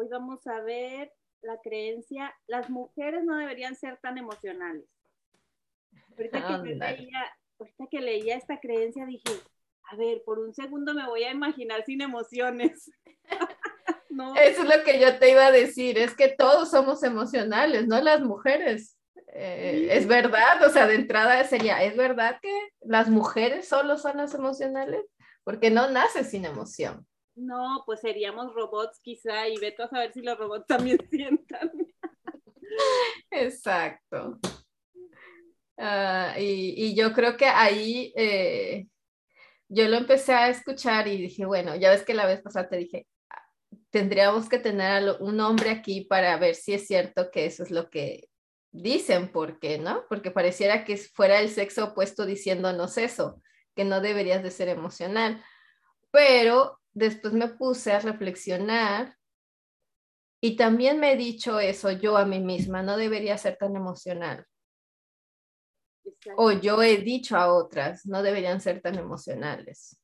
hoy vamos a ver la creencia, las mujeres no deberían ser tan emocionales. Ahorita que, leía, ahorita que leía esta creencia dije, a ver, por un segundo me voy a imaginar sin emociones. Eso es lo que yo te iba a decir, es que todos somos emocionales, no las mujeres. Eh, es verdad, o sea, de entrada sería, ¿es verdad que las mujeres solo son las emocionales? Porque no nace sin emoción. No, pues seríamos robots quizá y vete a saber si los robots también sientan. Exacto. Ah, y, yo creo que ahí eh, yo lo empecé a escuchar y dije, bueno, ya ves que la vez pasada te dije, tendríamos que tener un hombre aquí para ver si es cierto que eso es lo que dicen, ¿por qué no? Porque pareciera que fuera el sexo opuesto diciéndonos eso, que no deberías de ser emocional. Pero después me puse a reflexionar y también me he dicho eso yo a mí misma, no debería ser tan emocional. O yo he dicho a otras, no deberían ser tan emocionales.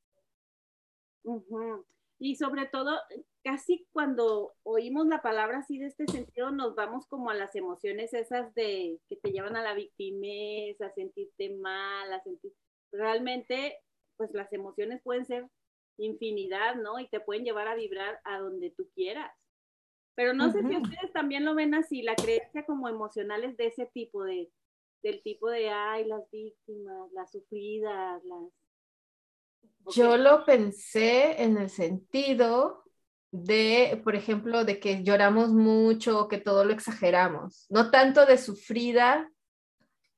Y sobre todo, casi cuando oímos la palabra así de este sentido, nos vamos como a las emociones esas de que te llevan a la victimez, a sentirte mal, a sentir... Realmente, pues las emociones pueden ser infinidad, ¿no? Y te pueden llevar a vibrar a donde tú quieras. Pero no sé si ustedes también lo ven así, la creencia como emocionales de ese tipo, de, del tipo de, ay, las víctimas, las sufridas, las yo lo pensé en el sentido de, por ejemplo, de que lloramos mucho o que todo lo exageramos, no tanto de sufrida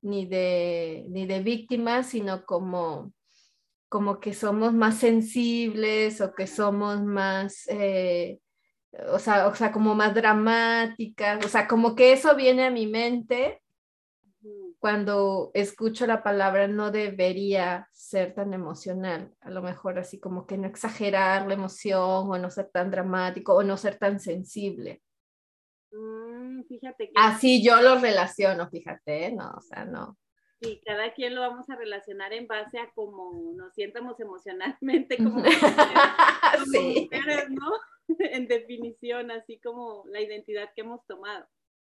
ni de, ni de víctima, sino como, como que somos más sensibles o que somos más, eh, o, sea, o sea, como más dramáticas, o sea, como que eso viene a mi mente cuando escucho la palabra no debería ser tan emocional, a lo mejor así como que no exagerar la emoción o no ser tan dramático o no ser tan sensible. Mm, fíjate que... Así yo lo relaciono, fíjate, ¿eh? no, o sea, no. Sí, cada quien lo vamos a relacionar en base a cómo nos sientamos emocionalmente, como, sí. ¿no? en definición, así como la identidad que hemos tomado.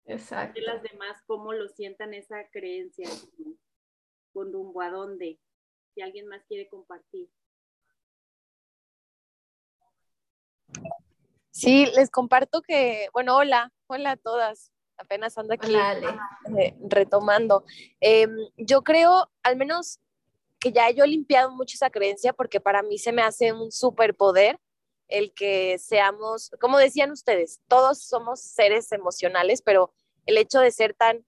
Exacto. Y las demás cómo lo sientan esa creencia, con rumbo a dónde, si alguien más quiere compartir. Sí, les comparto que, bueno, hola, hola a todas, apenas ando aquí eh, retomando. Em, yo creo, al menos que ya yo he limpiado mucho esa creencia porque para mí se me hace un superpoder el que seamos, como decían ustedes, todos somos seres emocionales, pero el hecho de ser tan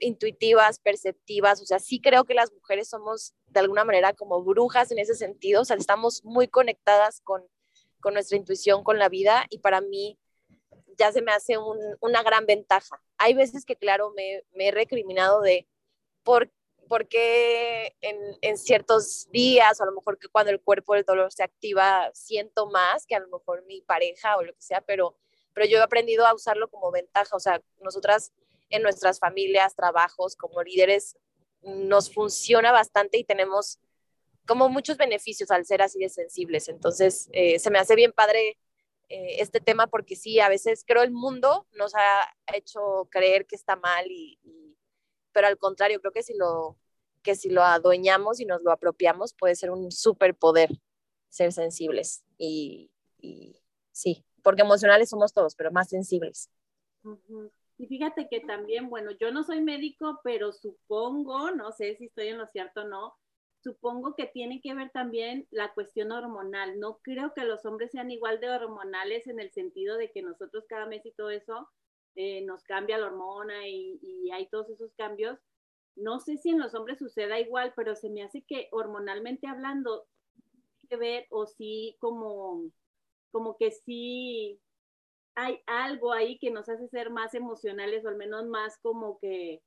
intuitivas, perceptivas, o sea, sí creo que las mujeres somos de alguna manera como brujas en ese sentido, o sea, estamos muy conectadas con, con nuestra intuición, con la vida, y para mí ya se me hace una gran ventaja. Hay veces que, claro, me, he recriminado de por, por qué en, en, ciertos días, o a lo mejor que cuando el cuerpo del dolor se activa, siento más que a lo mejor mi pareja o lo que sea, pero pero yo he aprendido a usarlo como ventaja, o sea, nosotras en nuestras familias, trabajos, como líderes, nos funciona bastante y tenemos como muchos beneficios al ser así de sensibles. Entonces, eh, se me hace bien padre eh, este tema porque sí, a veces creo el mundo nos ha hecho creer que está mal, y, pero al contrario, creo que si, lo, que si lo adueñamos y nos lo apropiamos, puede ser un superpoder ser sensibles. Y, y sí, porque emocionales somos todos, pero más sensibles. Y fíjate que también, bueno, yo no soy médico, pero supongo, no sé si estoy en lo cierto o no, supongo que tiene que ver también la cuestión hormonal. No creo que los hombres sean igual de hormonales en el sentido de que nosotros cada mes y todo eso eh, nos cambia la hormona y, hay todos esos cambios. No sé si en los hombres suceda igual, pero se me hace que hormonalmente hablando, que ver o sí como como que sí hay algo ahí que nos hace ser más emocionales o al menos más como que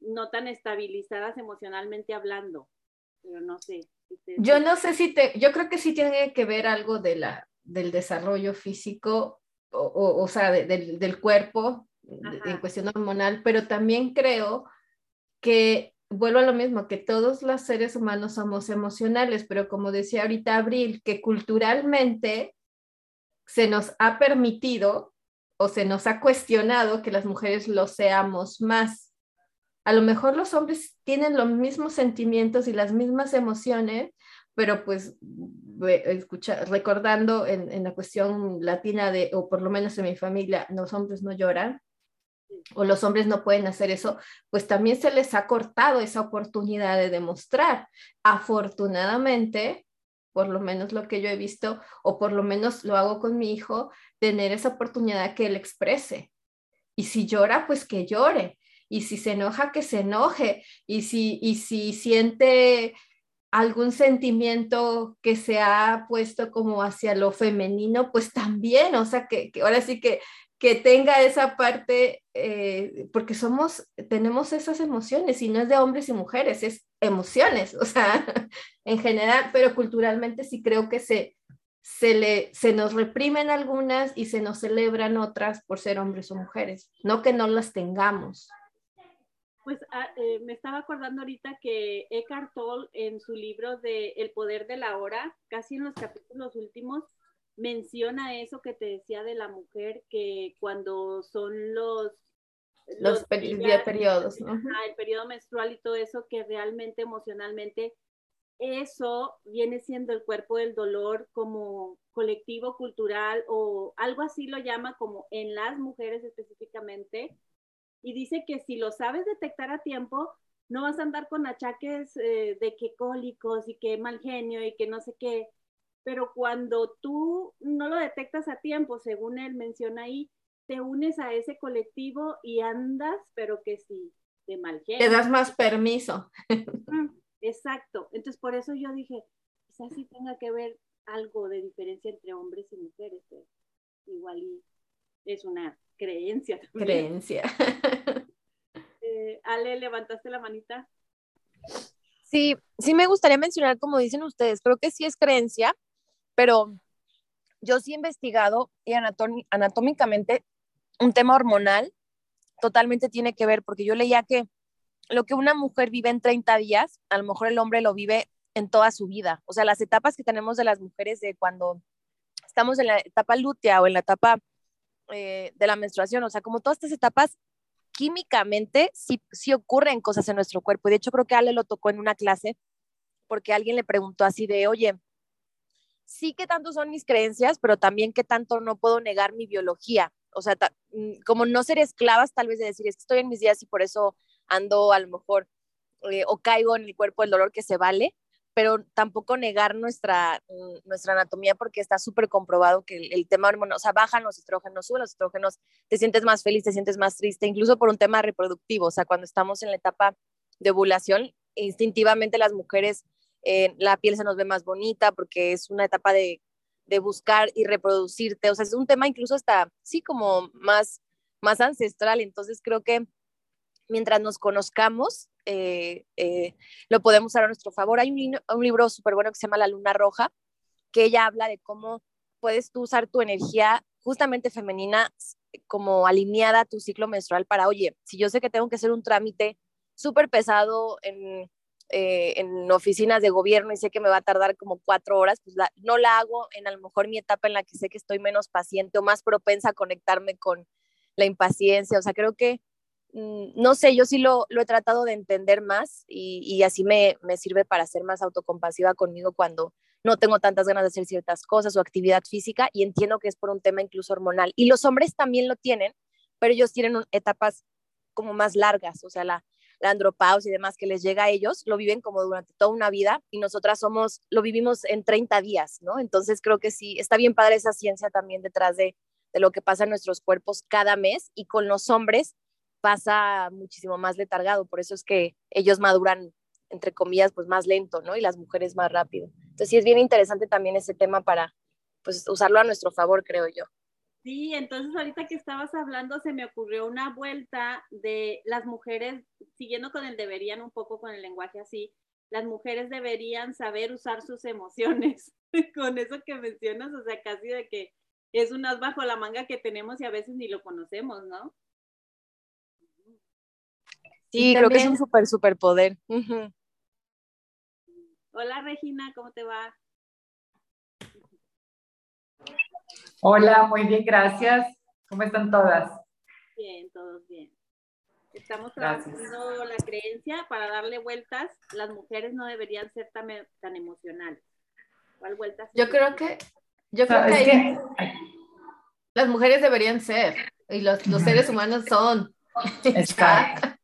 no tan estabilizadas emocionalmente hablando, pero no sé. Yo no sé si te, yo creo que sí tiene que ver algo de la, del desarrollo físico, o, o, sea, del, cuerpo en cuestión hormonal, pero también creo que vuelvo a lo mismo, que todos los seres humanos somos emocionales, pero como decía ahorita Abril, que culturalmente se nos ha permitido o se nos ha cuestionado que las mujeres lo seamos más. A lo mejor los hombres tienen los mismos sentimientos y las mismas emociones, pero pues escucha, recordando en, en, la cuestión latina de, o por lo menos en mi familia, los hombres no lloran, o los hombres no pueden hacer eso, pues también se les ha cortado esa oportunidad de demostrar. Afortunadamente, por lo menos lo que yo he visto, o por lo menos lo hago con mi hijo, tener esa oportunidad que él exprese. Y si llora, pues que llore. Y si se enoja, que se enoje. Y si, y si siente algún sentimiento que se ha puesto como hacia lo femenino, pues también, o sea, que, que ahora sí que que tenga esa parte, eh, porque somos, tenemos esas emociones y no es de hombres y mujeres, es emociones, o sea, en general, pero culturalmente sí creo que se, se, le, se nos reprimen algunas y se nos celebran otras por ser hombres o mujeres, no que no las tengamos. Pues ah, eh, me estaba acordando ahorita que Eckhart Tolle en su libro de El poder de la hora, casi en los capítulos últimos, menciona eso que te decía de la mujer, que cuando son los... Los, periodos, ¿no? el periodo menstrual y todo eso, que realmente emocionalmente eso viene siendo el cuerpo del dolor como colectivo cultural o algo así lo llama como en las mujeres específicamente. Y dice que si lo sabes detectar a tiempo, no vas a andar con achaques eh, de que cólicos y que mal genio y que no sé qué pero cuando tú no lo detectas a tiempo, según él menciona ahí, te unes a ese colectivo y andas, pero que sí, de mal genio. Te das más permiso. Exacto. Entonces, por eso yo dije, quizás sí tenga que ver algo de diferencia entre hombres y mujeres. igual y es una creencia. Creencia. Eh, Ale, ¿levantaste la manita? Sí, sí me gustaría mencionar, como dicen ustedes, creo que sí es creencia, pero yo sí he investigado y anatómicamente un tema hormonal totalmente tiene que ver, porque yo leía que lo que una mujer vive en 30 días, a lo mejor el hombre lo vive en toda su vida. O sea, las etapas que tenemos de las mujeres de cuando estamos en la etapa lútea o en la etapa eh, de la menstruación, o sea, como todas estas etapas, químicamente sí, sí ocurren cosas en nuestro cuerpo. Y de hecho creo que Ale lo tocó en una clase porque alguien le preguntó así de, oye, sí que tanto son mis creencias, pero también que tanto no puedo negar mi biología. O sea, mm, como no ser esclavas, tal vez de decir, es que estoy en mis días y por eso ando a lo mejor eh, o caigo en el cuerpo del dolor que se vale, pero tampoco negar nuestra, mm, nuestra anatomía porque está súper comprobado que el, tema hormonal, o sea, bajan los estrógenos, suben los estrógenos, te sientes más feliz, te sientes más triste, incluso por un tema reproductivo, o sea, cuando estamos en la etapa de ovulación, instintivamente las mujeres eh, la piel se nos ve más bonita porque es una etapa de, buscar y reproducirte, o sea, es un tema incluso hasta, sí, como más, más ancestral, entonces creo que mientras nos conozcamos, eh, eh, lo podemos usar a nuestro favor. Hay un, libro súper bueno que se llama La Luna Roja, que ella habla de cómo puedes tú usar tu energía justamente femenina como alineada a tu ciclo menstrual para, oye, si yo sé que tengo que hacer un trámite súper pesado en eh, oficinas de gobierno y sé que me va a tardar como cuatro horas, pues no la hago en a lo mejor mi etapa en la que sé que estoy menos paciente o más propensa a conectarme con la impaciencia. O sea, creo que, no sé, yo sí lo, he tratado de entender más y, así me, me, sirve para ser más autocompasiva conmigo cuando no tengo tantas ganas de hacer ciertas cosas o actividad física y entiendo que es por un tema incluso hormonal. Y los hombres también lo tienen, pero ellos tienen etapas como más largas, o sea, la, la y demás que les llega a ellos, lo viven como durante toda una vida y nosotras somos, lo vivimos en 30 días, ¿no? Entonces creo que sí, está bien padre esa ciencia también detrás de, de lo que pasa en nuestros cuerpos cada mes y con los hombres pasa muchísimo más letargado, por eso es que ellos maduran, entre comillas, pues más lento, ¿no? Y las mujeres más rápido. Entonces sí es bien interesante también ese tema para, pues, usarlo a nuestro favor, creo yo. Sí, entonces ahorita que estabas hablando se me ocurrió una vuelta de las mujeres, siguiendo con el deberían un poco con el lenguaje así, las mujeres deberían saber usar sus emociones. con eso que mencionas, o sea, casi de que es un as bajo la manga que tenemos y a veces ni lo conocemos, ¿no? Sí, creo que es un súper, súper poder. Hola Regina, ¿cómo te va? Hola, muy bien, gracias. ¿Cómo están todas? Bien, todos bien. Estamos trabajando la creencia para darle vueltas. Las mujeres no deberían ser tan, tan emocionales. ¿Cuál vueltas? Yo creo que, yo creo que, las mujeres deberían ser y los, los seres humanos son. Exacto.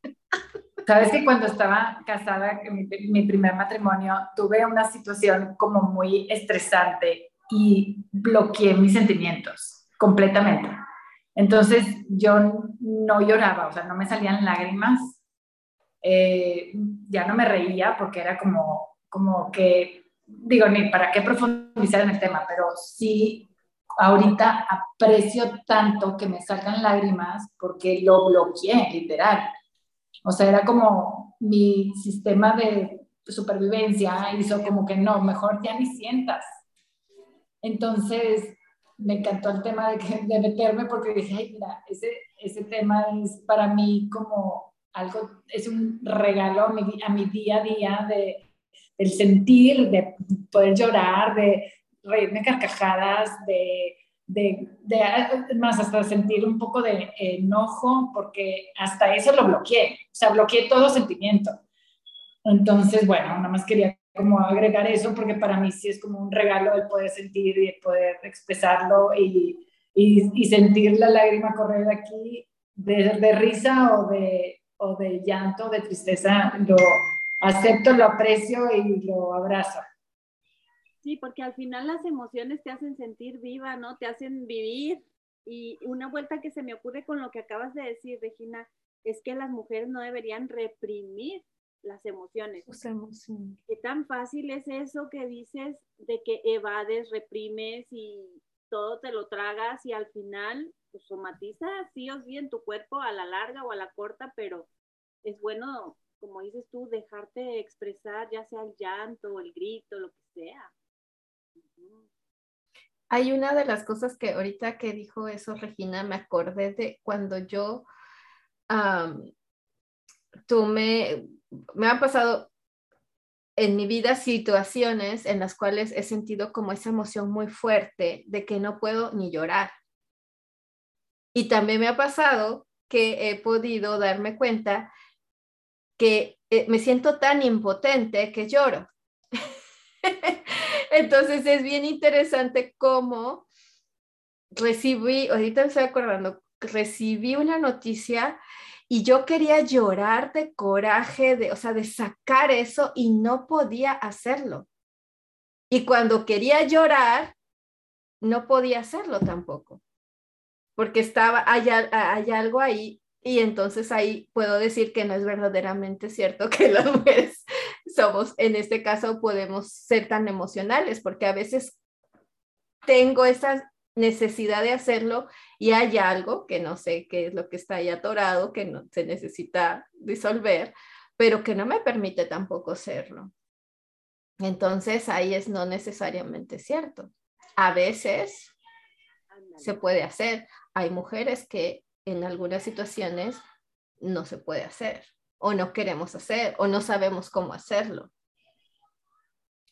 Sabes que cuando estaba casada, en mi, mi, primer matrimonio, tuve una situación como muy estresante y bloqueé mis sentimientos completamente. Entonces yo no lloraba, o sea, no me salían lágrimas, eh, ya no me reía porque era como, como que, digo, ni para qué profundizar en el tema, pero sí, ahorita aprecio tanto que me salgan lágrimas porque lo bloqueé, literal. O sea, era como mi sistema de supervivencia hizo como que no, mejor ya ni sientas. Entonces, me encantó el tema de, que, de meterme porque dije, ay, mira, ese, ese tema es para mí como algo, es un regalo a mi, a mi día a día de, del sentir, de poder llorar, de reírme carcajadas, de de, más hasta sentir un poco de enojo, porque hasta eso lo bloqueé, o sea, bloqueé todo sentimiento. Entonces, bueno, nada más quería como agregar eso, porque para mí sí es como un regalo el poder sentir y poder expresarlo y, y, sentir la lágrima correr aquí de, de risa o de, o de llanto, de tristeza, lo acepto, lo aprecio y lo abrazo. Sí, porque al final las emociones te hacen sentir viva, ¿no? Te hacen vivir. Y una vuelta que se me ocurre con lo que acabas de decir, Regina, es que las mujeres no deberían reprimir las emociones. ¿Qué tan fácil es eso que dices de que evades, reprimes y todo te lo tragas y al final pues, somatiza sí o sí en tu cuerpo a la larga o a la corta, pero es bueno, como dices tú, dejarte expresar ya sea el llanto el grito, lo que sea. Hay una de las cosas que ahorita que dijo eso Regina, me acordé de cuando yo, tú me, me han pasado en mi vida situaciones en las cuales he sentido como esa emoción muy fuerte de que no puedo ni llorar. Y también me ha pasado que he podido darme cuenta que eh, me siento tan impotente que lloro. Entonces es bien interesante cómo recibí, ahorita me estoy acordando, recibí una noticia y yo quería llorar de coraje, de, o sea, de sacar eso y no podía hacerlo. Y cuando quería llorar, no podía hacerlo tampoco, porque estaba, hay, hay algo ahí y entonces ahí puedo decir que no es verdaderamente cierto que las mujeres somos, en este caso, podemos ser tan emocionales, porque a veces tengo esa necesidad de hacerlo y hay algo que no sé qué es lo que está ahí atorado, que no se necesita disolver, pero que no me permite tampoco hacerlo. Entonces ahí es no necesariamente cierto. A veces se puede hacer. Hay mujeres que en algunas situaciones no se puede hacer o no queremos hacer o no sabemos cómo hacerlo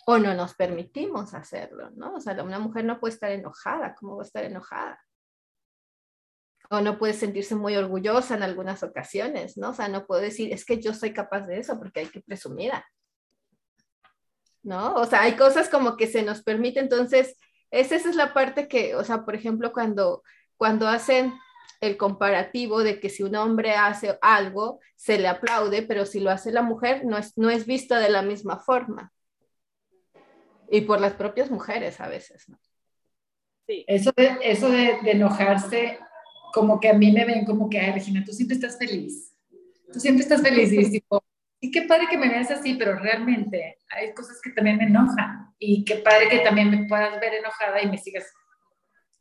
o no nos permitimos hacerlo, ¿no? O sea, una mujer no puede estar enojada, ¿cómo va a estar enojada? O no puede sentirse muy orgullosa en algunas ocasiones, ¿no? O sea, no puedo decir, es que yo soy capaz de eso porque hay que presumir, ¿no? O sea, hay cosas como que se nos permite, entonces, esa, esa es la parte que, o sea, por ejemplo, cuando, cuando hacen el comparativo de que si un hombre hace algo, se le aplaude, pero si lo hace la mujer, no es, no es visto de la misma forma. Y por las propias mujeres a veces, ¿no? Sí. Eso de, eso de, enojarse, como que a mí me ven como que, ay, Regina, tú siempre estás feliz. Tú siempre estás feliz. Y tipo, y qué padre que me veas así, pero realmente hay cosas que también me enojan. Y qué padre que también me puedas ver enojada y me sigas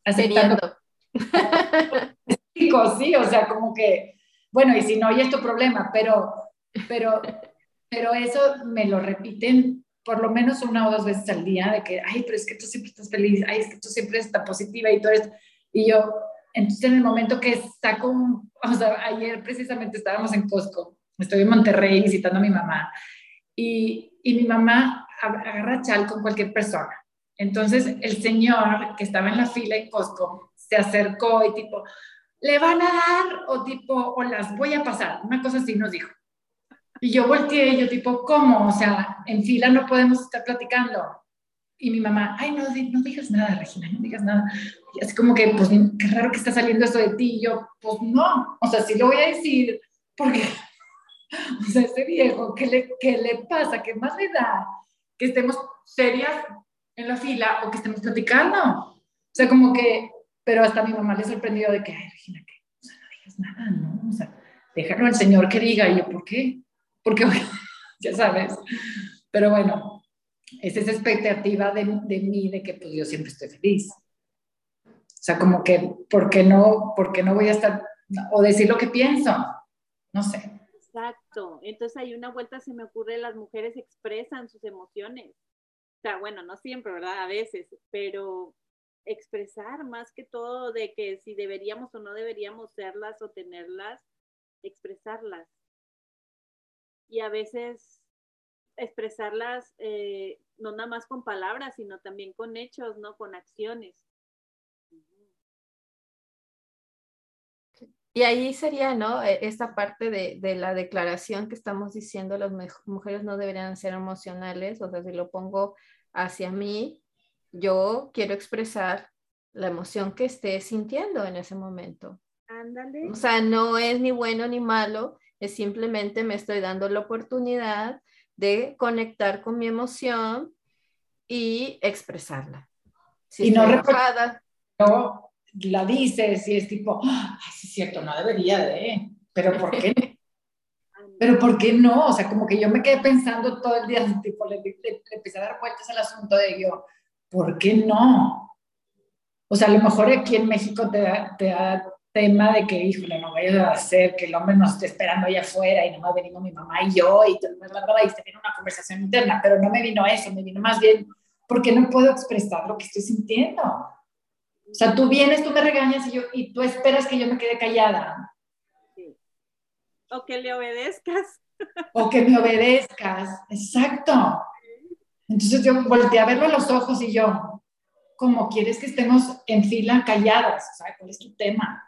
aceptando. sí, o sea, como que, bueno, y si no, ya es tu problema, pero, pero, pero eso me lo repiten por lo menos una o dos veces al día, de que, ay, pero es que tú siempre estás feliz, ay, es que tú siempre estás positiva y todo esto. Y yo, entonces en el momento que saco un, o sea, ayer precisamente estábamos en Costco, estoy en Monterrey visitando a mi mamá, y, y mi mamá agarra chal con cualquier persona. Entonces el señor que estaba en la fila en Costco se acercó y tipo, ¿le van a dar o tipo, o las voy a pasar? Una cosa así nos dijo. Y yo volteé y yo tipo, ¿cómo? O sea, en fila no podemos estar platicando. Y mi mamá, ay, no, no digas nada, Regina, no digas nada. Y así como que, pues, qué raro que está saliendo esto de ti. Y yo, pues no, o sea, sí lo voy a decir, porque, o sea, ese viejo, ¿qué le, qué le pasa? ¿Qué más le da? Que estemos serias en la fila o que estemos platicando. O sea, como que, pero hasta mi mamá le sorprendió de que, ay, Regina, que, o sea, no digas nada, ¿no? O sea, déjalo al Señor que diga. Y yo, ¿por qué? Porque, ya sabes. Pero bueno, es esa expectativa de, de, mí de que pues yo siempre estoy feliz. O sea, como que, ¿por qué no, por qué no voy a estar, o decir lo que pienso? No sé. Exacto. Entonces hay una vuelta, se me ocurre, las mujeres expresan sus emociones. O sea, bueno, no siempre, ¿verdad? A veces, pero expresar más que todo de que si deberíamos o no deberíamos serlas o tenerlas, expresarlas. Y a veces expresarlas eh, no nada más con palabras, sino también con hechos, ¿no? Con acciones. Y ahí sería, ¿no? E, esta parte de, de, la declaración que estamos diciendo, las mujeres no deberían ser emocionales, o sea, si lo pongo hacia mí, yo quiero expresar la emoción que esté sintiendo en ese momento. Ándale. O sea, no es ni bueno ni malo, es simplemente me estoy dando la oportunidad de conectar con mi emoción y expresarla. Si y no no la dices y es tipo, ay, sí es cierto, no debería de, pero ¿por qué? pero ¿por qué no? O sea, como que yo me quedé pensando todo el día, tipo, le, empecé a dar vueltas al asunto de yo, ¿por qué no? O sea, a lo mejor aquí en México te te da tema de que, híjole, no vayas a hacer que el hombre nos esté esperando allá afuera y nomás venimos mi mamá y yo y, todo, y se viene una conversación interna, pero no me vino eso, me vino más bien porque no puedo expresar lo que estoy sintiendo. O sea, tú vienes, tú me regañas y, yo, y tú esperas que yo me quede callada. Sí. O que le obedezcas. O que me obedezcas, exacto. Entonces yo volteé a verlo a los ojos y yo, ¿cómo quieres que estemos en fila calladas? O sea, ¿cuál es tu tema?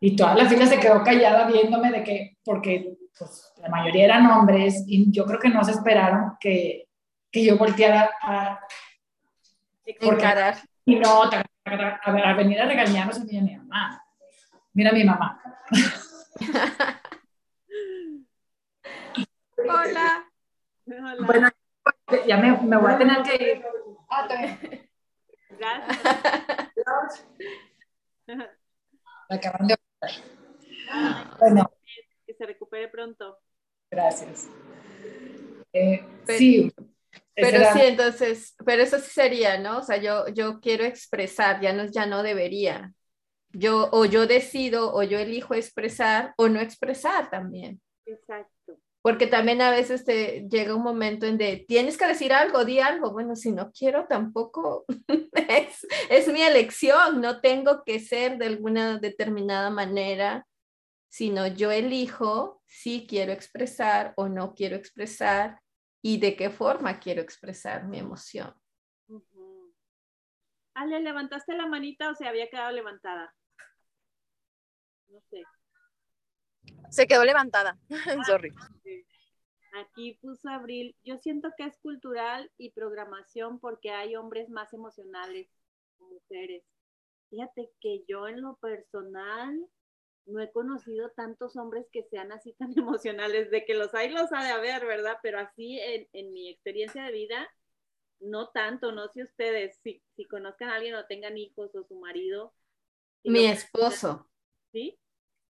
Y toda la fila se quedó callada viéndome de que, porque pues, la mayoría eran hombres y yo creo que no se esperaron que, que yo volteara a... Encarar. Y no, a, a, a, venir a regañarnos a mí mi mamá. Mira a mi mamá. Hola. Hola. Bueno, ya me, me, voy a tener que ir. Ah, Gracias. Me acaban de bueno. Que se recupere pronto. Gracias. Eh, pero, sí. Pero sí, entonces, pero eso sí sería, ¿no? O sea, yo, yo quiero expresar, ya no, ya no debería. Yo, o yo decido, o yo elijo expresar, o no expresar también. Exacto. Porque también a veces te llega un momento en de, tienes que decir algo, di algo. Bueno, si no quiero tampoco, es, es mi elección, no tengo que ser de alguna determinada manera sino yo elijo si quiero expresar o no quiero expresar y de qué forma quiero expresar mi emoción. Ale, ¿levantaste la manita o se había quedado levantada? No sé. Se quedó levantada. Sorry. Aquí puso Abril. Yo siento que es cultural y programación porque hay hombres más emocionales que mujeres. Fíjate que yo en lo personal no he conocido tantos hombres que sean así tan emocionales, de que los hay, los ha de haber, ¿verdad? Pero así en, en mi experiencia de vida, no tanto, no sé ustedes, si, si conozcan a alguien o tengan hijos o su marido. mi esposo. ¿Sí?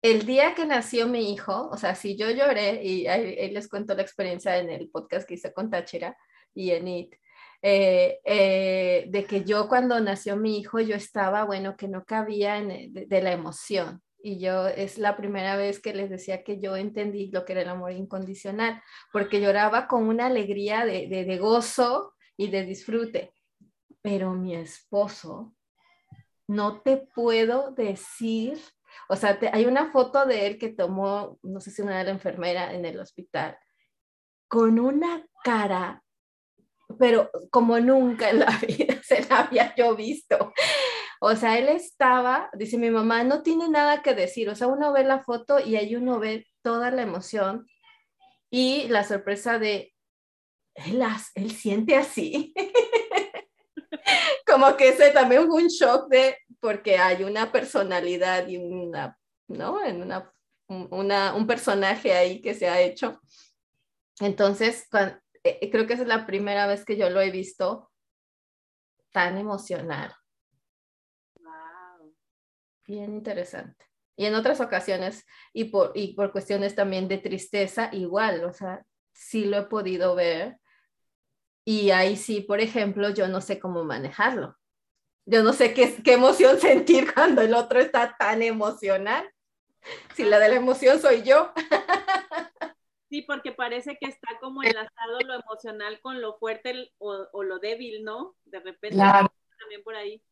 El día que nació mi hijo, o sea, si yo lloré, y ahí, les cuento la experiencia en el podcast que hice con Táchira y en IT, eh, eh, de que yo cuando nació mi hijo, yo estaba, bueno, que no cabía de, de la emoción y yo es la primera vez que les decía que yo entendí lo que era el amor incondicional, porque lloraba con una alegría de, de, gozo y de disfrute. Pero mi esposo, no te puedo decir, o sea, te, hay una foto de él que tomó, no sé si una de la enfermera en el hospital, con una cara, pero como nunca en la vida se la había yo visto O sea, él estaba, dice mi mamá, no tiene nada que decir. O sea, uno ve la foto y ahí uno ve toda la emoción y la sorpresa de, él, él siente así. Como que ese también fue un shock de, porque hay una personalidad y una, ¿no? En una, una, un personaje ahí que se ha hecho. Entonces, eh, creo que esa es la primera vez que yo lo he visto tan emocional. Wow. Bien interesante. Y en otras ocasiones, y por, y por cuestiones también de tristeza, igual, o sea, sí lo he podido ver. Y ahí sí, por ejemplo, yo no sé cómo manejarlo. Yo no sé qué, qué emoción sentir cuando el otro está tan emocional. Si la de la emoción soy yo. Sí, porque parece que está como enlazado lo emocional con lo fuerte o, o lo débil, ¿no? De repente también por ahí.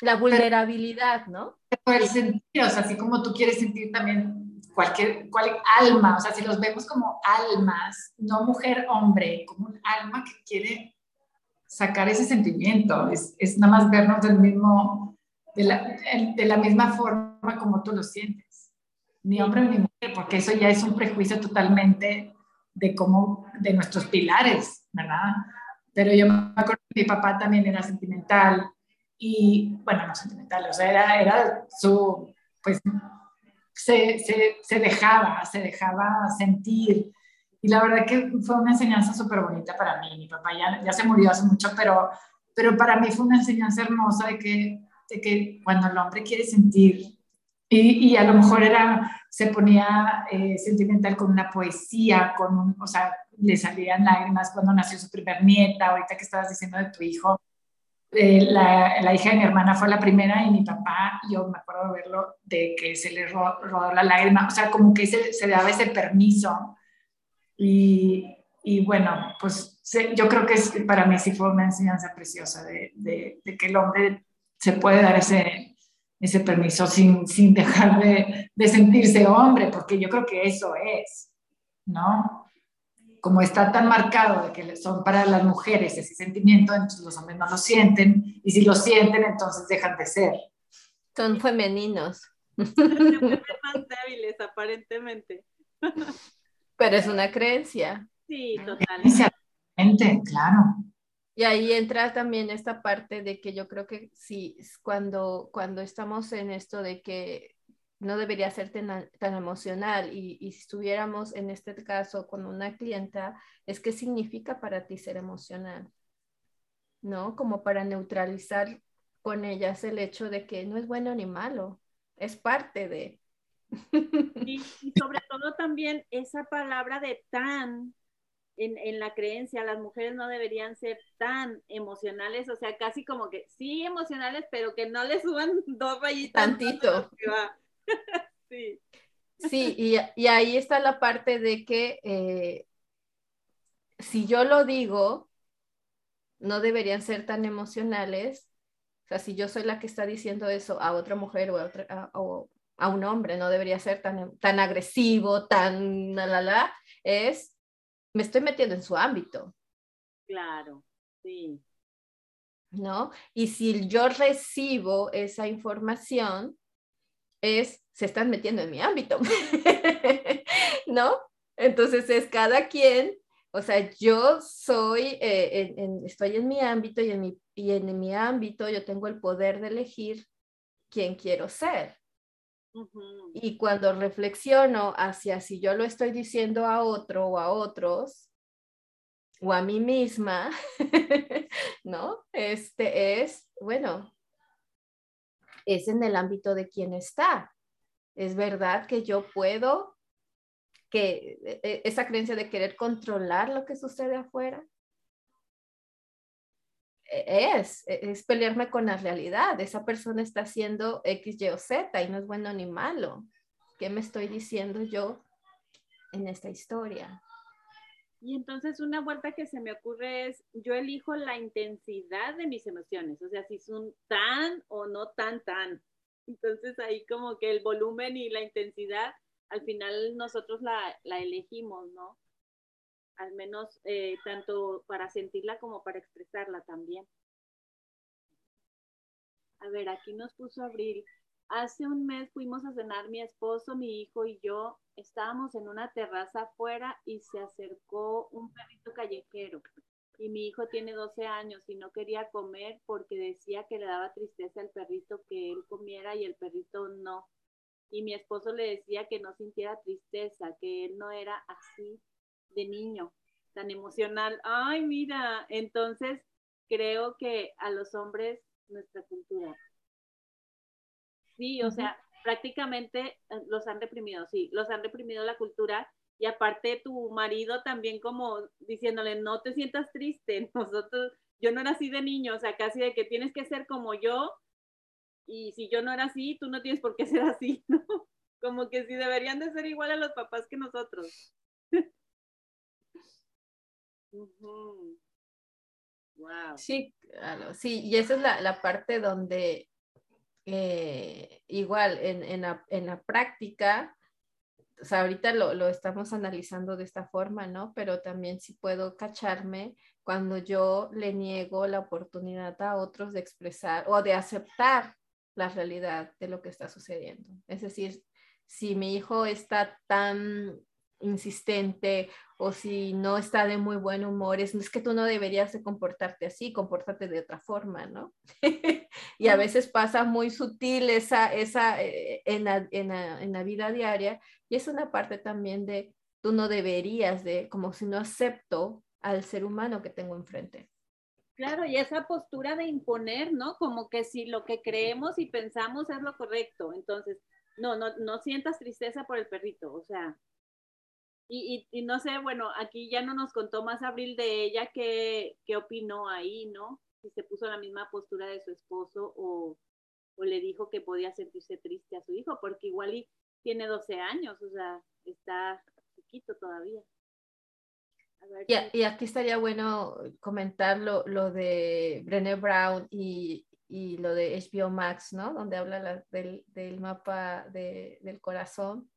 La vulnerabilidad, ¿no? Poder sentir, o sea, así como tú quieres sentir también cualquier, cual alma, o sea, si los vemos como almas, no mujer, hombre, como un alma que quiere sacar ese sentimiento, es, es nada más vernos del mismo, de la, de la misma forma como tú lo sientes, ni hombre ni mujer, porque eso ya es un prejuicio totalmente de cómo, de nuestros pilares, ¿verdad? Pero yo me acuerdo que mi papá también era sentimental, y bueno, no sentimental, o sea, era, era su, pues, se, se, dejaba, se dejaba sentir. Y la verdad que fue una enseñanza súper bonita para mí. Mi papá ya, ya se murió hace mucho, pero, pero para mí fue una enseñanza hermosa de que, de que cuando el hombre quiere sentir, y, y a lo mejor era, se ponía eh, sentimental con una poesía, con un, o sea, le salían lágrimas cuando nació su primer nieta, ahorita que estabas diciendo de tu hijo, eh, la, la, hija de mi hermana fue la primera y mi papá, yo me acuerdo de verlo, de que se le rodó la lágrima, o sea, como que se, se daba ese permiso. Y, y bueno, pues yo creo que es, para mí sí fue una enseñanza preciosa de, de, de, que el hombre se puede dar ese, ese permiso sin, sin dejar de, de sentirse hombre, porque yo creo que eso es, ¿no? Como está tan marcado de que son para las mujeres ese sentimiento, entonces los hombres no lo sienten, y si lo sienten, entonces dejan de ser. Son femeninos. Se vuelven más débiles, aparentemente. Pero es una creencia. Sí, totalmente. claro. Y ahí entra también esta parte de que yo creo que sí, cuando, cuando estamos en esto de que no debería ser tan, emocional. Y, y, si estuviéramos en este caso con una clienta, es qué significa para ti ser emocional, ¿no? Como para neutralizar con ellas el hecho de que no es bueno ni malo, es parte de. Y, y sobre todo también esa palabra de tan, en, en, la creencia, las mujeres no deberían ser tan emocionales, o sea, casi como que sí emocionales, pero que no le suban dos rayitas. Tantito. sí. Sí, y, y, ahí está la parte de que eh, si yo lo digo, no deberían ser tan emocionales. O sea, si yo soy la que está diciendo eso a otra mujer o a, otra, a, o a un hombre, no debería ser tan, tan agresivo, tan la, la, la, es, me estoy metiendo en su ámbito. Claro, sí. ¿No? Y si yo recibo esa información, es, se están metiendo en mi ámbito, ¿no? Entonces es cada quien, o sea, yo soy, eh, estoy en mi ámbito y en mi, y en mi ámbito yo tengo el poder de elegir quién quiero ser. Y cuando reflexiono hacia si yo lo estoy diciendo a otro o a otros, o a mí misma, ¿no? Este es, bueno, es en el ámbito de quien está. Es verdad que yo puedo, que e, e, esa creencia de querer controlar lo que sucede afuera, e, es, es pelearme con la realidad. Esa persona está haciendo X, Y o Z y no es bueno ni malo. ¿Qué me estoy diciendo yo en esta historia? Y entonces una vuelta que se me ocurre es, yo elijo la intensidad de mis emociones, o sea, si son tan o no tan, tan. Entonces ahí como que el volumen y la intensidad, al final nosotros la, la elegimos, ¿no? Al menos eh, tanto para sentirla como para expresarla también. A ver, aquí nos puso Abril. Hace un mes fuimos a cenar mi esposo, mi hijo y yo. Estábamos en una terraza afuera y se acercó un perrito callejero. Y mi hijo tiene 12 años y no quería comer porque decía que le daba tristeza al perrito que él comiera y el perrito no. Y mi esposo le decía que no sintiera tristeza, que él no era así de niño, tan emocional. Ay, mira, entonces creo que a los hombres nuestra cultura Sí, o sea, prácticamente eh, los han reprimido, sí, los han reprimido la cultura y aparte tu marido también como diciéndole, no te sientas triste, nosotros, yo no era así de niño, o sea, casi de que tienes que ser como yo y si yo no era así, tú no tienes por qué ser así, ¿no? Como que si deberían de ser igual a los papás que nosotros. Wow. Sí, claro, sí, y esa es la, la parte donde eh, igual en, en, la, en, la, práctica, o ahorita lo, lo, estamos analizando de esta forma, ¿no? Pero también sí puedo cacharme cuando yo le niego la oportunidad a otros de expresar o de aceptar la realidad de lo que está sucediendo. Es decir, si mi hijo está tan insistente o si no está de muy buen humor, es, es que tú no deberías de comportarte así, compórtate de otra forma, ¿no? y a veces pasa muy sutil esa, esa eh, en, la, en, la, en, la, vida diaria y es una parte también de tú no deberías de, como si no acepto al ser humano que tengo enfrente. Claro, y esa postura de imponer, ¿no? Como que si lo que creemos y pensamos es lo correcto, entonces, no, no, no sientas tristeza por el perrito, o sea, y, y, no sé, bueno, aquí ya no nos contó más Abril de ella qué, qué opinó ahí, ¿no? Si se puso la misma postura de su esposo o, o, le dijo que podía sentirse triste a su hijo, porque igual y tiene 12 años, o sea, está chiquito todavía. y, y, aquí estaría bueno comentar lo, lo de Brené Brown y, y, lo de HBO Max, ¿no? Donde habla del, del, mapa de, del corazón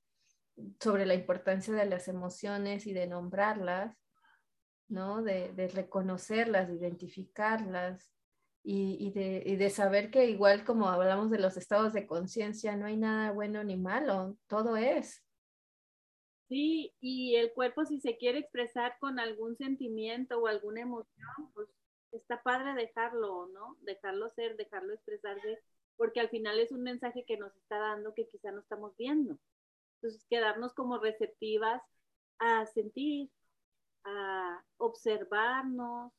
sobre la importancia de las emociones y de nombrarlas, ¿no? De, de reconocerlas, de identificarlas y, y, de, y, de, saber que igual como hablamos de los estados de conciencia, no hay nada bueno ni malo, todo es. Sí, y el cuerpo si se quiere expresar con algún sentimiento o alguna emoción, pues está padre dejarlo, ¿no? Dejarlo ser, dejarlo expresarse, porque al final es un mensaje que nos está dando que quizá no estamos viendo. Entonces, quedarnos como receptivas a sentir, a observarnos,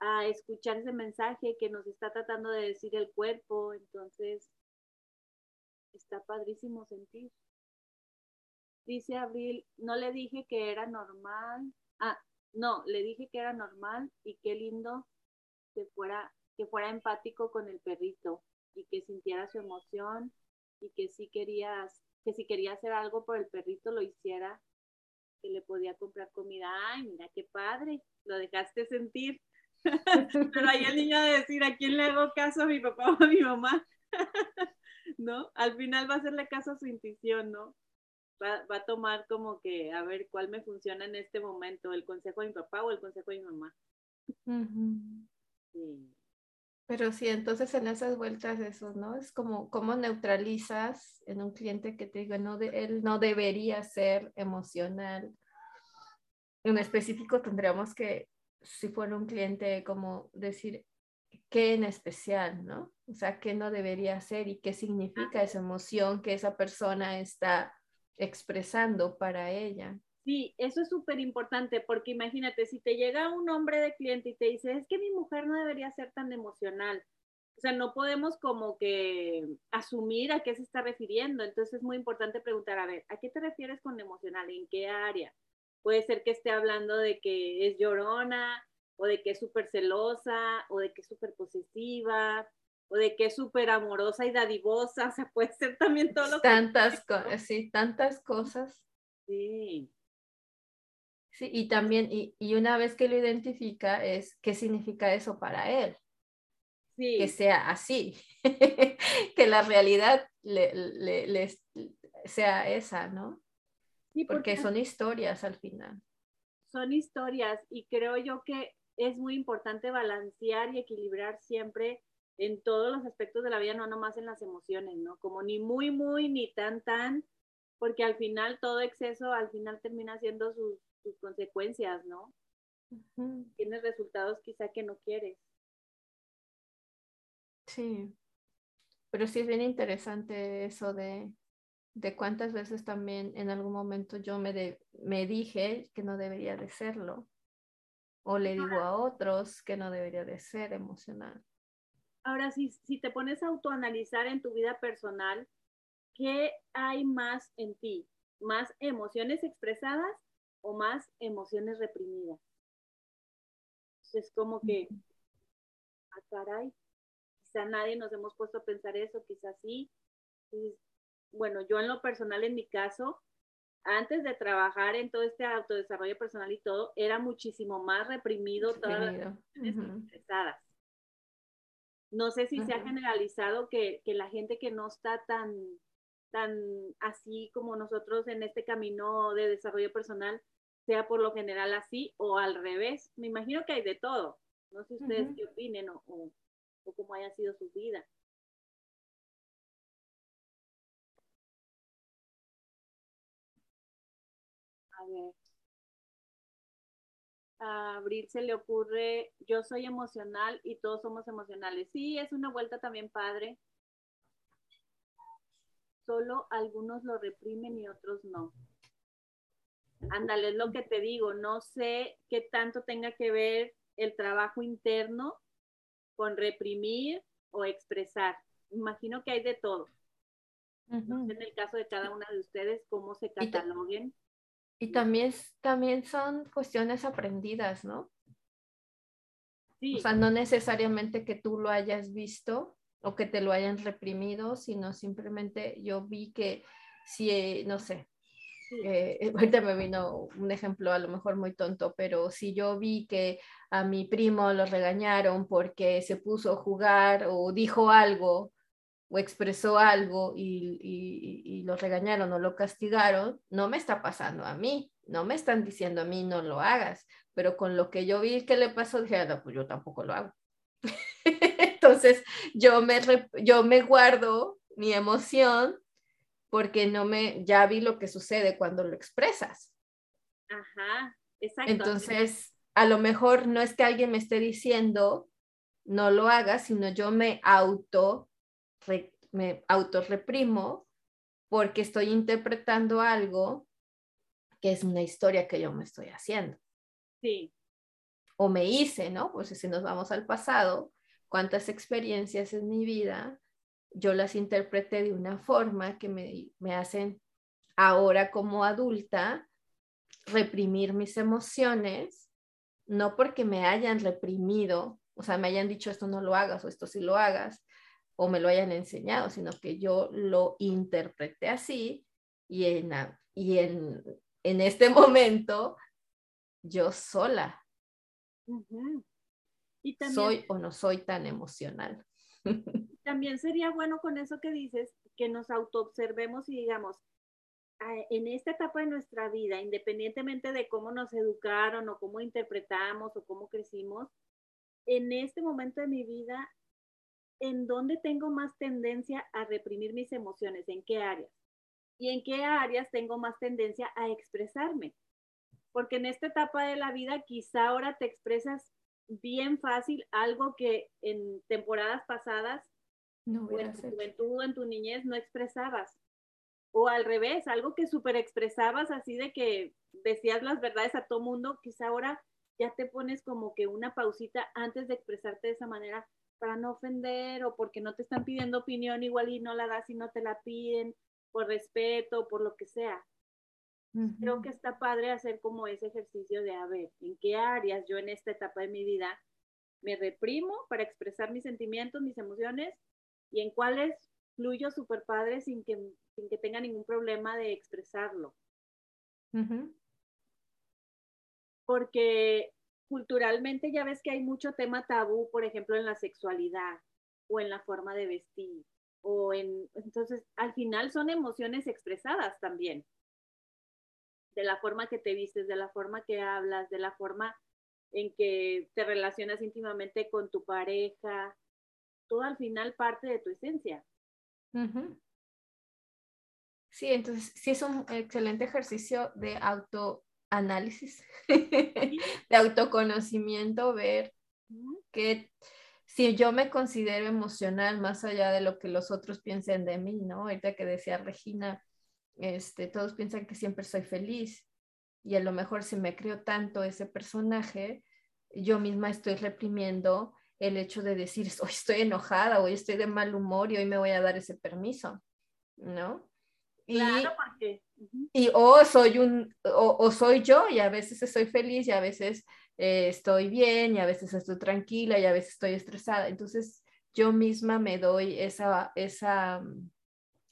a escuchar ese mensaje que nos está tratando de decir el cuerpo. Entonces, está padrísimo sentir. Dice Abril, no le dije que era normal. Ah, no, le dije que era normal y qué lindo que fuera, que fuera empático con el perrito y que sintiera su emoción y que sí querías que si quería hacer algo por el perrito lo hiciera, que le podía comprar comida. Ay, mira qué padre, lo dejaste sentir. Pero ahí el niño de decir, ¿a quién le hago caso? ¿A mi papá o a mi mamá? ¿No? Al final va a hacerle caso a su intuición, ¿no? Va, va, a tomar como que, a ver, ¿cuál me funciona en este momento? ¿El consejo de mi papá o el consejo de mi mamá? sí. Pero sí, entonces en esas vueltas eso, ¿no? Es como cómo neutralizas en un cliente que te diga, no, de, él no debería ser emocional. En específico tendríamos que, si fuera un cliente, como decir qué en especial, ¿no? O sea, qué no debería ser y qué significa esa emoción que esa persona está expresando para ella. Sí, eso es súper importante porque imagínate, si te llega un hombre de cliente y te dice, es que mi mujer no debería ser tan emocional. O sea, no podemos como que asumir a qué se está refiriendo. Entonces es muy importante preguntar, a ver, ¿a qué te refieres con emocional? ¿En qué área? Puede ser que esté hablando de que es llorona o de que es súper celosa o de que es súper posesiva o de que es súper amorosa y dadivosa. O sea, puede ser también todo lo Tantas cosas, sí, tantas cosas. Sí. Sí, y también, y, y, una vez que lo identifica, es qué significa eso para él. Sí. Que sea así, que la realidad le, le, le, sea esa, ¿no? Sí, porque, porque son historias al final. Son historias y creo yo que es muy importante balancear y equilibrar siempre en todos los aspectos de la vida, no nomás en las emociones, ¿no? Como ni muy, muy, ni tan, tan, porque al final todo exceso, al final termina siendo sus, consecuencias, ¿no? Tienes resultados quizá que no quieres. Sí, pero sí es bien interesante eso de, de cuántas veces también en algún momento yo me, me dije que no debería de serlo o le digo a otros que no debería de ser emocional. Ahora, si, si te pones a autoanalizar en tu vida personal, ¿qué hay más en ti? ¿Más emociones expresadas o más emociones reprimidas? Es como que, ah, caray, quizá nadie nos hemos puesto a pensar eso, quizás sí. bueno, yo en lo personal, en mi caso, antes de trabajar en todo este autodesarrollo personal y todo, era muchísimo más reprimido todas las emociones expresadas. No sé si se ha generalizado que, que, la gente que no está tan, tan así como nosotros en este camino de desarrollo personal sea por lo general así o al revés. Me imagino que hay de todo. No sé ustedes qué opinen o, o, o cómo haya sido su vida. A ver. A Abril se le ocurre, yo soy emocional y todos somos emocionales. Sí, es una vuelta también padre. Solo algunos lo reprimen y otros no. Ándale, es lo que te digo. No sé qué tanto tenga que ver el trabajo interno con reprimir o expresar. Imagino que hay de todo. en el caso de cada una de ustedes, cómo se cataloguen. Y también, también son cuestiones aprendidas, ¿no? Sí. O sea, no necesariamente que tú lo hayas visto o que te lo hayan reprimido, sino simplemente yo vi que si, no sé, eh, ahorita me vino un ejemplo a lo mejor muy tonto, pero si yo vi que a mi primo lo regañaron porque se puso a jugar o dijo algo o expresó algo y, y, lo regañaron o lo castigaron, no me está pasando a mí, no me están diciendo a mí no lo hagas, pero con lo que yo vi que le pasó, dije, ah, no, pues yo tampoco lo hago. Entonces yo me, yo me guardo mi emoción porque no me, ya vi lo que sucede cuando lo expresas. Ajá, exacto. Entonces, a lo mejor no es que alguien me esté diciendo no lo hagas, sino yo me auto me autorreprimo porque estoy interpretando algo que es una historia que yo me estoy haciendo. Sí. O me hice, ¿no? Pues si nos vamos al pasado, cuántas experiencias en mi vida yo las interpreté de una forma que me, me hacen ahora como adulta reprimir mis emociones, no porque me hayan reprimido, o sea, me hayan dicho esto no lo hagas o esto sí lo hagas, o me lo hayan enseñado, sino que yo lo interpreté así y en, en este momento yo sola y soy o no soy tan emocional. También sería bueno con eso que dices, que nos autoobservemos y digamos, en esta etapa de nuestra vida, independientemente de cómo nos educaron o cómo interpretamos o cómo crecimos, en este momento de mi vida en dónde tengo más tendencia a reprimir mis emociones, en qué áreas. Y en qué áreas tengo más tendencia a expresarme. Porque en esta etapa de la vida quizá ahora te expresas bien fácil algo que en temporadas pasadas no o en tu juventud en tu niñez no expresabas. O al revés, algo que súper expresabas así de que decías las verdades a todo mundo, quizá ahora ya te pones como que una pausita antes de expresarte de esa manera para no ofender o porque no te están pidiendo opinión igual y no la das y no te la piden por respeto, por lo que sea. Creo que está padre hacer como ese ejercicio de, a ver, ¿en qué áreas yo en esta etapa de mi vida me reprimo para expresar mis sentimientos, mis emociones y en cuáles fluyo súper padre sin que, sin que tenga ningún problema de expresarlo? Porque culturalmente ya ves que hay mucho tema tabú, por ejemplo, en la sexualidad o en la forma de vestir o en entonces al final son emociones expresadas también. De la forma que te vistes, de la forma que hablas, de la forma en que te relacionas íntimamente con tu pareja. todo al final parte de tu esencia. Sí, entonces sí es un excelente ejercicio de autoanálisis, de autoconocimiento, ver que si yo me considero emocional más allá de lo que los otros piensen de mí, ¿no? Ahorita que decía Regina, este, todos piensan que siempre soy feliz y a lo mejor si me creo tanto ese personaje, yo misma estoy reprimiendo el hecho de decir, hoy estoy enojada, hoy estoy de mal humor y hoy me voy a dar ese permiso, ¿no? Y, claro, porque... Y o soy un, o, soy yo y a veces estoy feliz y a veces eh, estoy bien y a veces estoy tranquila y a veces estoy estresada. Entonces yo misma me doy esa, esa,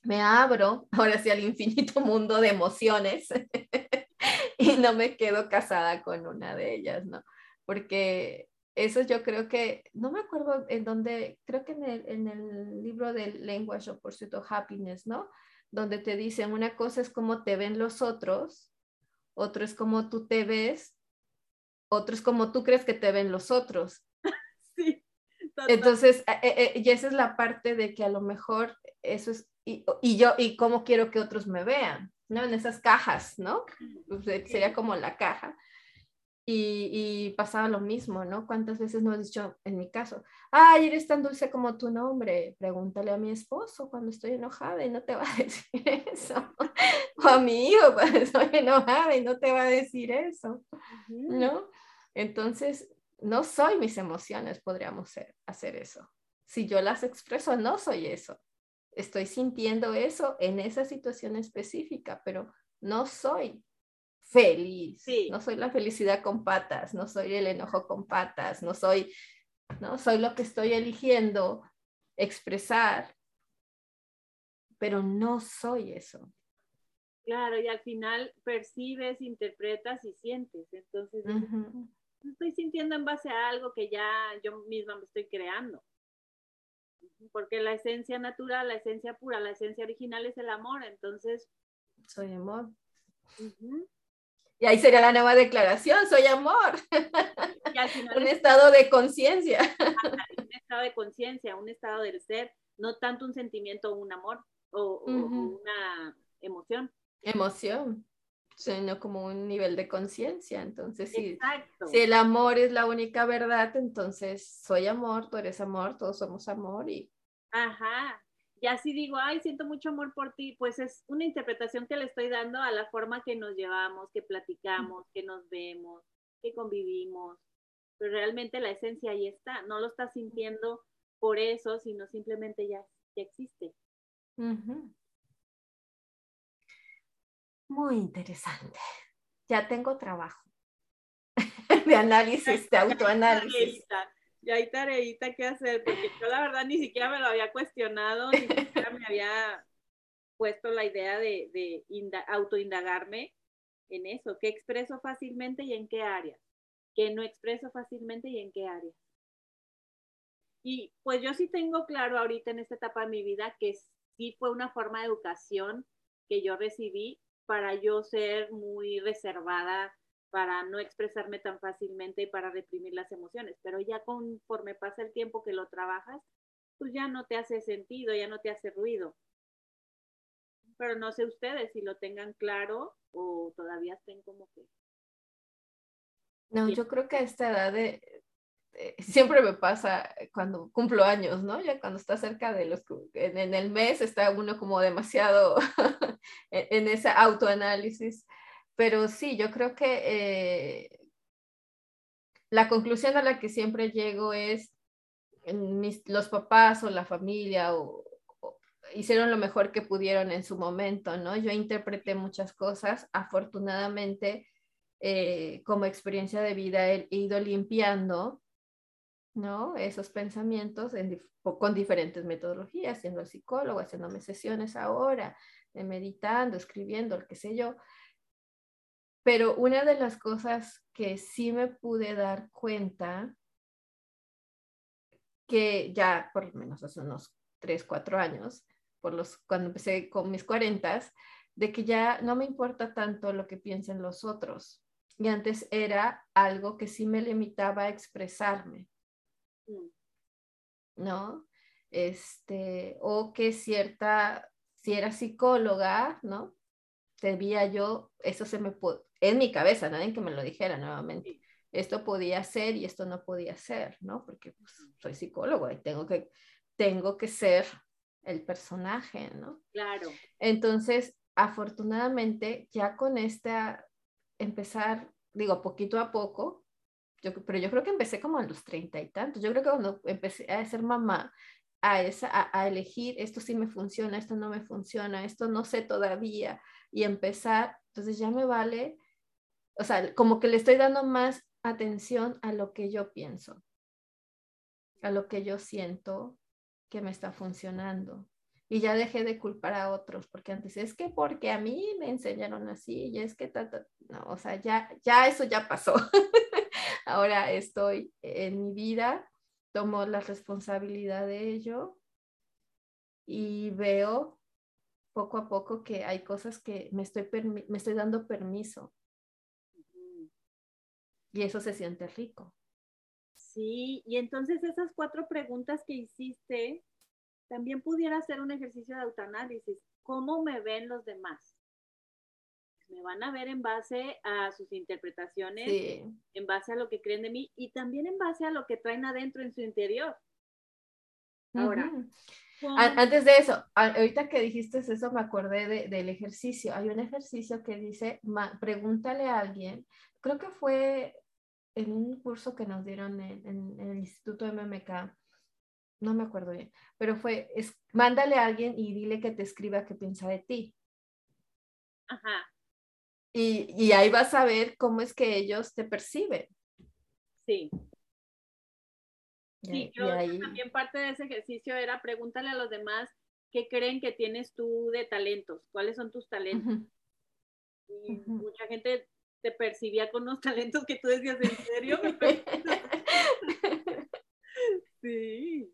me abro ahora sí al infinito mundo de emociones y no me quedo casada con una de ellas, ¿no? Porque eso yo creo que, no me acuerdo en dónde, creo que en el, en el libro del Language of Pursuit of Happiness, ¿no? Donde te dicen una cosa es cómo te ven los otros, otro es cómo tú te ves, otro es como tú crees que te ven los otros. Sí. Entonces, eh, eh, eh, y esa es la parte de que a lo mejor eso es, y, y, yo, y cómo quiero que otros me vean, ¿no? En esas cajas, ¿no? Sería como la caja. Y, pasaba lo mismo, ¿no? ¿Cuántas veces no he dicho, en mi caso, ay, eres tan dulce como tu nombre? Pregúntale a mi esposo cuando estoy enojada y no te va a decir eso. o a mi hijo cuando estoy enojada y no te va a decir eso, ¿no? Entonces, no soy mis emociones, podríamos ser, hacer eso. Si yo las expreso, no soy eso. Estoy sintiendo eso en esa situación específica, pero no soy feliz. No soy la felicidad con patas, no soy el enojo con patas, no soy, no soy lo que estoy eligiendo expresar, pero no soy eso. Claro, y al final percibes, interpretas y sientes. Entonces, estoy sintiendo en base a algo que ya yo misma me estoy creando. Porque la esencia natural, la esencia pura, la esencia original es el amor. Entonces, soy amor. Y ahí sería la nueva declaración, soy amor. un estado de conciencia. Un estado de conciencia, un estado del ser, no tanto un sentimiento o un amor o, una emoción. Emoción, sino como un nivel de conciencia. Entonces, si, si el amor es la única verdad, entonces soy amor, tú eres amor, todos somos amor y... Ajá, y así digo, ay, siento mucho amor por ti, pues es una interpretación que le estoy dando a la forma que nos llevamos, que platicamos, que nos vemos, que convivimos. Pero realmente la esencia ahí está, no lo estás sintiendo por eso, sino simplemente ya, ya existe. Muy interesante. Ya tengo trabajo. De análisis, de autoanálisis. Y hay tareita que hacer, porque yo la verdad ni siquiera me lo había cuestionado, ni siquiera me había puesto la idea de, de autoindagarme en eso, qué expreso fácilmente y en qué áreas, qué no expreso fácilmente y en qué áreas. Y pues yo sí tengo claro ahorita en esta etapa de mi vida que sí fue una forma de educación que yo recibí para yo ser muy reservada para no expresarme tan fácilmente y para reprimir las emociones, pero ya conforme pasa el tiempo que lo trabajas, pues ya no te hace sentido, ya no te hace ruido. Pero no sé ustedes si lo tengan claro o todavía estén como que... No, yo creo que a esta edad de, siempre me pasa cuando cumplo años, ¿no? Ya cuando está cerca de los, en, el mes está uno como demasiado en, en ese autoanálisis pero sí, yo creo que eh, la conclusión a la que siempre llego es los papás o la familia hicieron lo mejor que pudieron en su momento, ¿no? Yo interpreté muchas cosas, afortunadamente eh, como experiencia de vida he ido limpiando, ¿no? Esos pensamientos con diferentes metodologías, siendo psicólogo, haciéndome sesiones ahora, meditando, escribiendo, el qué sé yo. Pero una de las cosas que sí me pude dar cuenta, que ya por lo menos hace unos 3, 4 años, por los, cuando empecé con mis 40, de que ya no me importa tanto lo que piensen los otros. Y antes era algo que sí me limitaba a expresarme. ¿No? este, o que cierta, si era psicóloga, ¿no? Debía yo, eso se me en mi cabeza, nadie que me lo dijera nuevamente, esto podía ser y esto no podía ser, ¿no? Porque pues, soy psicólogo y tengo que, tengo que ser el personaje, ¿no? Claro. Entonces, afortunadamente, ya con esta, empezar, digo, poquito a poco, yo, pero yo creo que empecé como a los treinta y tantos. Yo creo que cuando empecé a ser mamá, a, esa, a, elegir esto sí me funciona, esto no me funciona, esto no sé todavía, y empezar, entonces ya me vale, o sea, como que le estoy dando más atención a lo que yo pienso, a lo que yo siento que me está funcionando. Y ya dejé de culpar a otros, porque antes es que porque a mí me enseñaron así, y es que, no, o sea, ya, ya eso ya pasó. Ahora estoy en mi vida, tomo la responsabilidad de ello y veo poco a poco que hay cosas que me estoy, me estoy dando permiso. Y eso se siente rico. Sí, y entonces esas cuatro preguntas que hiciste, también pudiera ser un ejercicio de autoanálisis. ¿Cómo me ven los demás? Me van a ver en base a sus interpretaciones, en base a lo que creen de mí y también en base a lo que traen adentro en su interior. Ahora, antes de eso, ahorita que dijiste eso, me acordé del ejercicio. Hay un ejercicio que dice, pregúntale a alguien, creo que fue en un curso que nos dieron en, el Instituto MMK, no me acuerdo bien, pero fue, es, mándale a alguien y dile que te escriba qué piensa de ti. Ajá. Y, ahí vas a ver cómo es que ellos te perciben. Sí. Sí, yo también parte de ese ejercicio era pregúntale a los demás qué creen que tienes tú de talentos, cuáles son tus talentos. Y mucha gente te percibía con unos talentos que tú decías, ¿en serio? sí.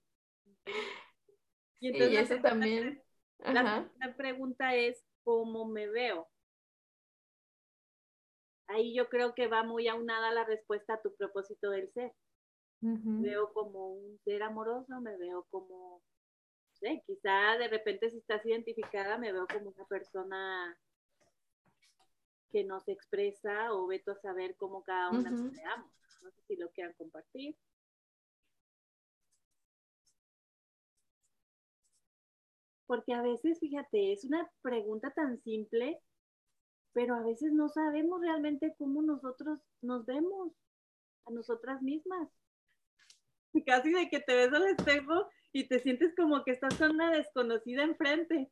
Y entonces eso también. La, la pregunta es, ¿cómo me veo? Ahí yo creo que va muy aunada la respuesta a tu propósito del ser. Me veo como un ser amoroso, me veo como, no sé, quizá de repente si estás identificada, me veo como una persona que no se expresa o veto a saber cómo cada una nos veamos. No sé si lo quieran compartir. Porque a veces, fíjate, es una pregunta tan simple pero a veces no sabemos realmente cómo nosotros nos vemos a nosotras mismas. Casi de que te ves al espejo y te sientes como que estás con una desconocida enfrente.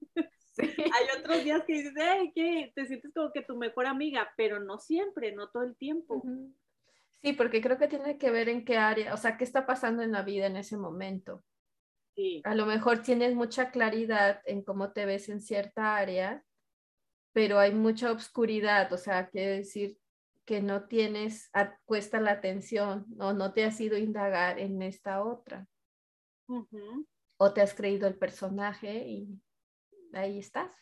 Hay otros días que dices, que te sientes como que tu mejor amiga, pero no siempre, no todo el tiempo. Sí, porque creo que tiene que ver en qué área, o sea, qué está pasando en la vida en ese momento. Sí. A lo mejor tienes mucha claridad en cómo te ves en cierta área pero hay mucha obscuridad, o sea, quiere decir que no tienes puesta la atención o no te has ido a indagar en esta otra. O te has creído el personaje y ahí estás.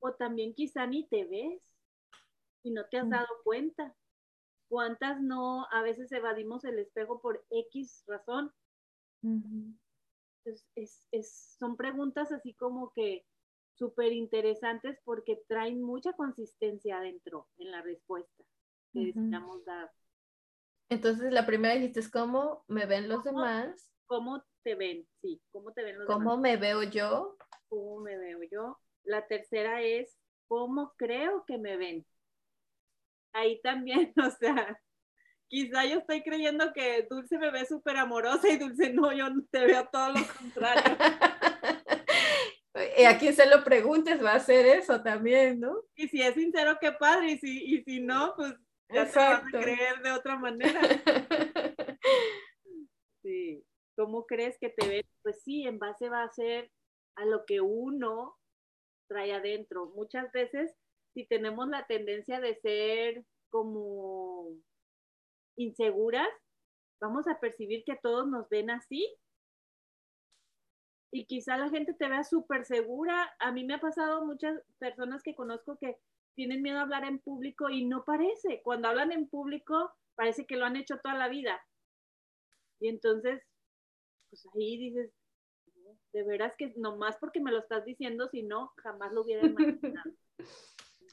O también quizá ni te ves y no te has mm. dado cuenta. ¿Cuántas no a veces evadimos el espejo por X razón? son preguntas así como que súper interesantes porque traen mucha consistencia adentro en la respuesta que necesitamos dar. Entonces, la primera dijiste es cómo me ven los demás. ¿Cómo te ven? Sí, ¿cómo te ven los demás? ¿Cómo me veo yo? ¿Cómo me veo yo? La tercera es cómo creo que me ven. Ahí también, o sea, quizá yo estoy creyendo que Dulce me ve súper amorosa y Dulce no, yo te veo todo lo contrario. Y a quien se lo preguntes va a hacer eso también, ¿no? Y si es sincero, qué padre, y si, y si no, pues ya se van a creer de otra manera. Sí, ¿cómo crees que te ves? Pues sí, en base va a ser a lo que uno trae adentro. Muchas veces, si tenemos la tendencia de ser como inseguras, vamos a percibir que todos nos ven así y quizá la gente te vea súper segura. A mí me ha pasado muchas personas que conozco que tienen miedo a hablar en público y no parece. Cuando hablan en público parece que lo han hecho toda la vida. Y entonces, pues ahí dices, De veras que nomás porque me lo estás diciendo, si no, jamás lo hubiera imaginado.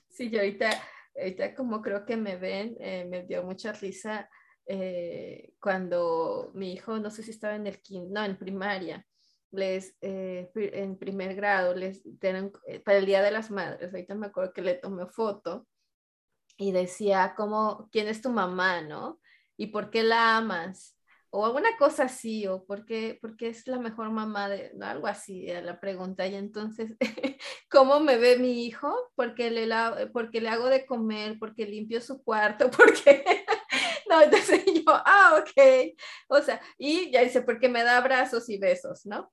Sí, yo ahorita, ahorita como creo que me ven, eh, me dio mucha risa eh, cuando mi hijo, no sé si estaba en el no, en primaria, les, eh, en primer grado, les tienen, para el Día de las Madres, ahorita me acuerdo que le tomé foto y decía como, ¿quién es tu mamá, no? ¿Y por qué la amas? O alguna cosa así, o por qué, porque es la mejor mamá de, ¿no? algo así, era la pregunta. Y entonces, ¿cómo me ve mi hijo? Porque le, la, porque le hago de comer, porque limpio su cuarto, porque... no, entonces yo, ah, ok. O sea, y ya dice, porque me da abrazos y besos, ¿no?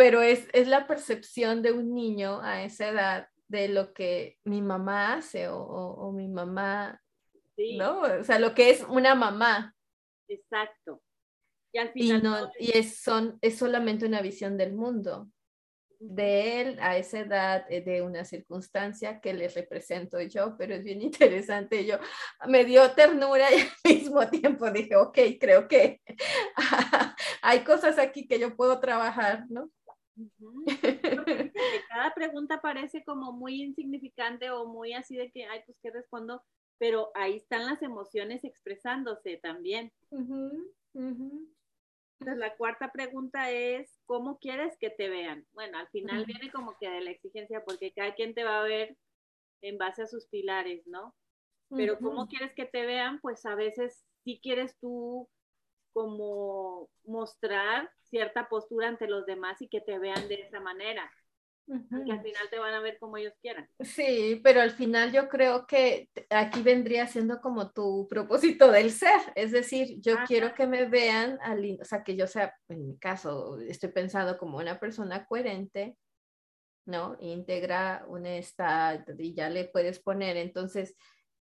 Pero es, es la percepción de un niño a esa edad de lo que mi mamá hace o, mi mamá, ¿no? O sea, lo que es una mamá. Exacto. Y al final. no, y es, son, es solamente una visión del mundo, de él a esa edad, eh, de una circunstancia que le represento yo, pero es bien interesante. Yo me dio ternura y al mismo tiempo dije, ok, creo que hay cosas aquí que yo puedo trabajar, ¿no? Cada pregunta parece como muy insignificante o muy así de que, ay, pues qué respondo, pero ahí están las emociones expresándose también. Entonces, la cuarta pregunta es, ¿cómo quieres que te vean? Bueno, al final viene como que de la exigencia, porque cada quien te va a ver en base a sus pilares, ¿no? Pero ¿cómo quieres que te vean? Pues a veces si quieres tú como mostrar cierta postura ante los demás y que te vean de esa manera. Que al final te van a ver como ellos quieran. Sí, pero al final yo creo que aquí vendría siendo como tu propósito del ser. Es decir, yo quiero que me vean, al, o sea, que yo sea, en mi caso, estoy pensando como una persona coherente, ¿no? Integra, honesta, y ya le puedes poner. Entonces,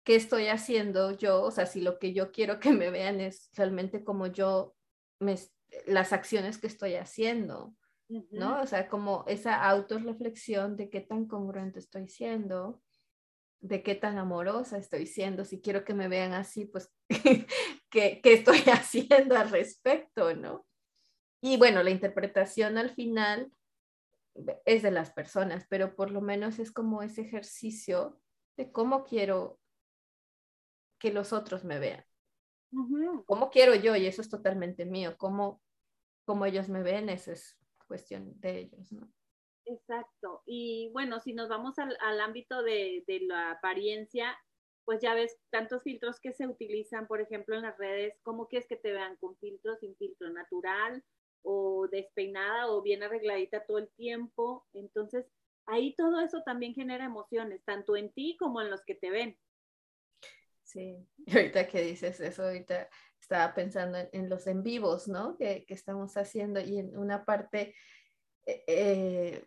qué estoy haciendo yo, o sea, si lo que yo quiero que me vean es realmente como yo, me, las acciones que estoy haciendo, ¿no? O sea, como esa autorreflexión de qué tan congruente estoy siendo, de qué tan amorosa estoy siendo, si quiero que me vean así, pues, ¿qué, ¿qué, estoy haciendo al respecto, ¿no? Y bueno, la interpretación al final es de las personas, pero por lo menos es como ese ejercicio de cómo quiero que los otros me vean. ¿Cómo quiero yo? Y eso es totalmente mío. ¿Cómo, cómo ellos me ven? Esa es cuestión de ellos, ¿no? Exacto. Y bueno, si nos vamos al, ámbito de, de, la apariencia, pues ya ves tantos filtros que se utilizan, por ejemplo, en las redes. ¿Cómo quieres que te vean? ¿Con filtro, sin filtro natural? ¿O despeinada o bien arregladita todo el tiempo? Entonces, ahí todo eso también genera emociones, tanto en ti como en los que te ven. Sí, y ahorita que dices eso, ahorita estaba pensando en, los en vivos, ¿no? Que, que, estamos haciendo y en una parte, eh, eh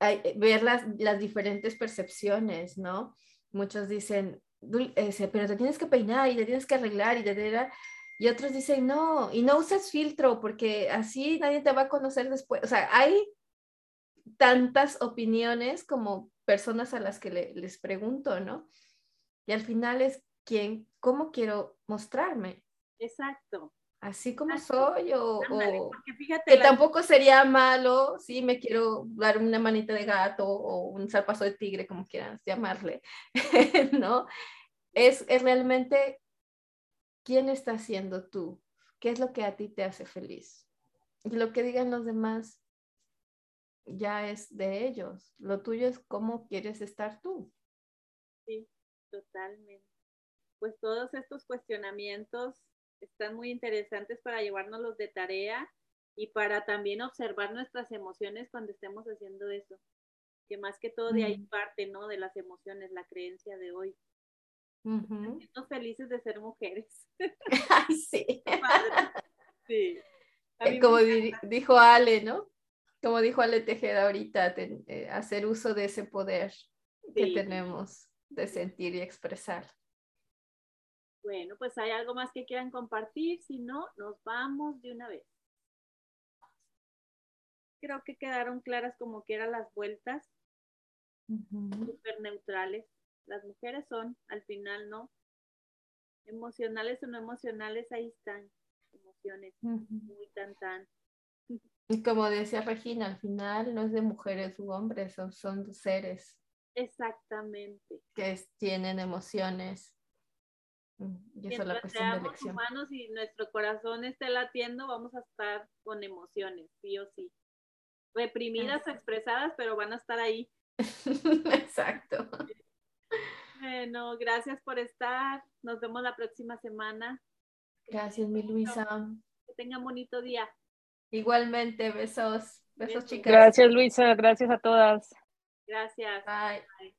hay, eh, ver las, las, diferentes percepciones, ¿no? Muchos dicen, pero te tienes que peinar y te tienes que arreglar y te, y otros dicen, no, y no uses filtro porque así nadie te va a conocer después. O sea, hay tantas opiniones como personas a las que les pregunto, ¿no? Y al final es quién, cómo quiero mostrarme. Exacto. Así como soy o, que tampoco sería malo si me quiero dar una manita de gato o un zarpazo de tigre, como quieras llamarle, ¿no? Es, es realmente quién estás siendo tú, qué es lo que a ti te hace feliz. Y lo que digan los demás ya es de ellos. Lo tuyo es cómo quieres estar tú. Sí, totalmente pues todos estos cuestionamientos están muy interesantes para llevárnoslos de tarea y para también observar nuestras emociones cuando estemos haciendo eso. Que más que todo de ahí parte, ¿no? De las emociones, la creencia de hoy. Estamos felices de ser mujeres. Ay, sí. sí. Eh, como dijo Ale, ¿no? Como dijo Ale Tejeda ahorita, eh, hacer uso de ese poder que tenemos de sentir y expresar. Bueno, pues hay algo más que quieran compartir, si no, nos vamos de una vez. Creo que quedaron claras como que eran las vueltas, súper neutrales. Las mujeres son, al final, ¿no? Emocionales o no emocionales, ahí están. Emociones muy tan tan. Y como decía Regina, al final no es de mujeres u hombres, son, son seres. Exactamente. Que tienen emociones. Mm, y eso es la cuestión de elección. humanos y nuestro corazón esté latiendo, vamos a estar con emociones, sí o sí. Reprimidas o expresadas, pero van a estar ahí. Exacto. Bueno, gracias por estar. Nos vemos la próxima semana. Gracias, mi Luisa. Que tengan bonito día. Igualmente, besos. Besos, chicas. Gracias, Luisa. Gracias a todas. Gracias. Bye.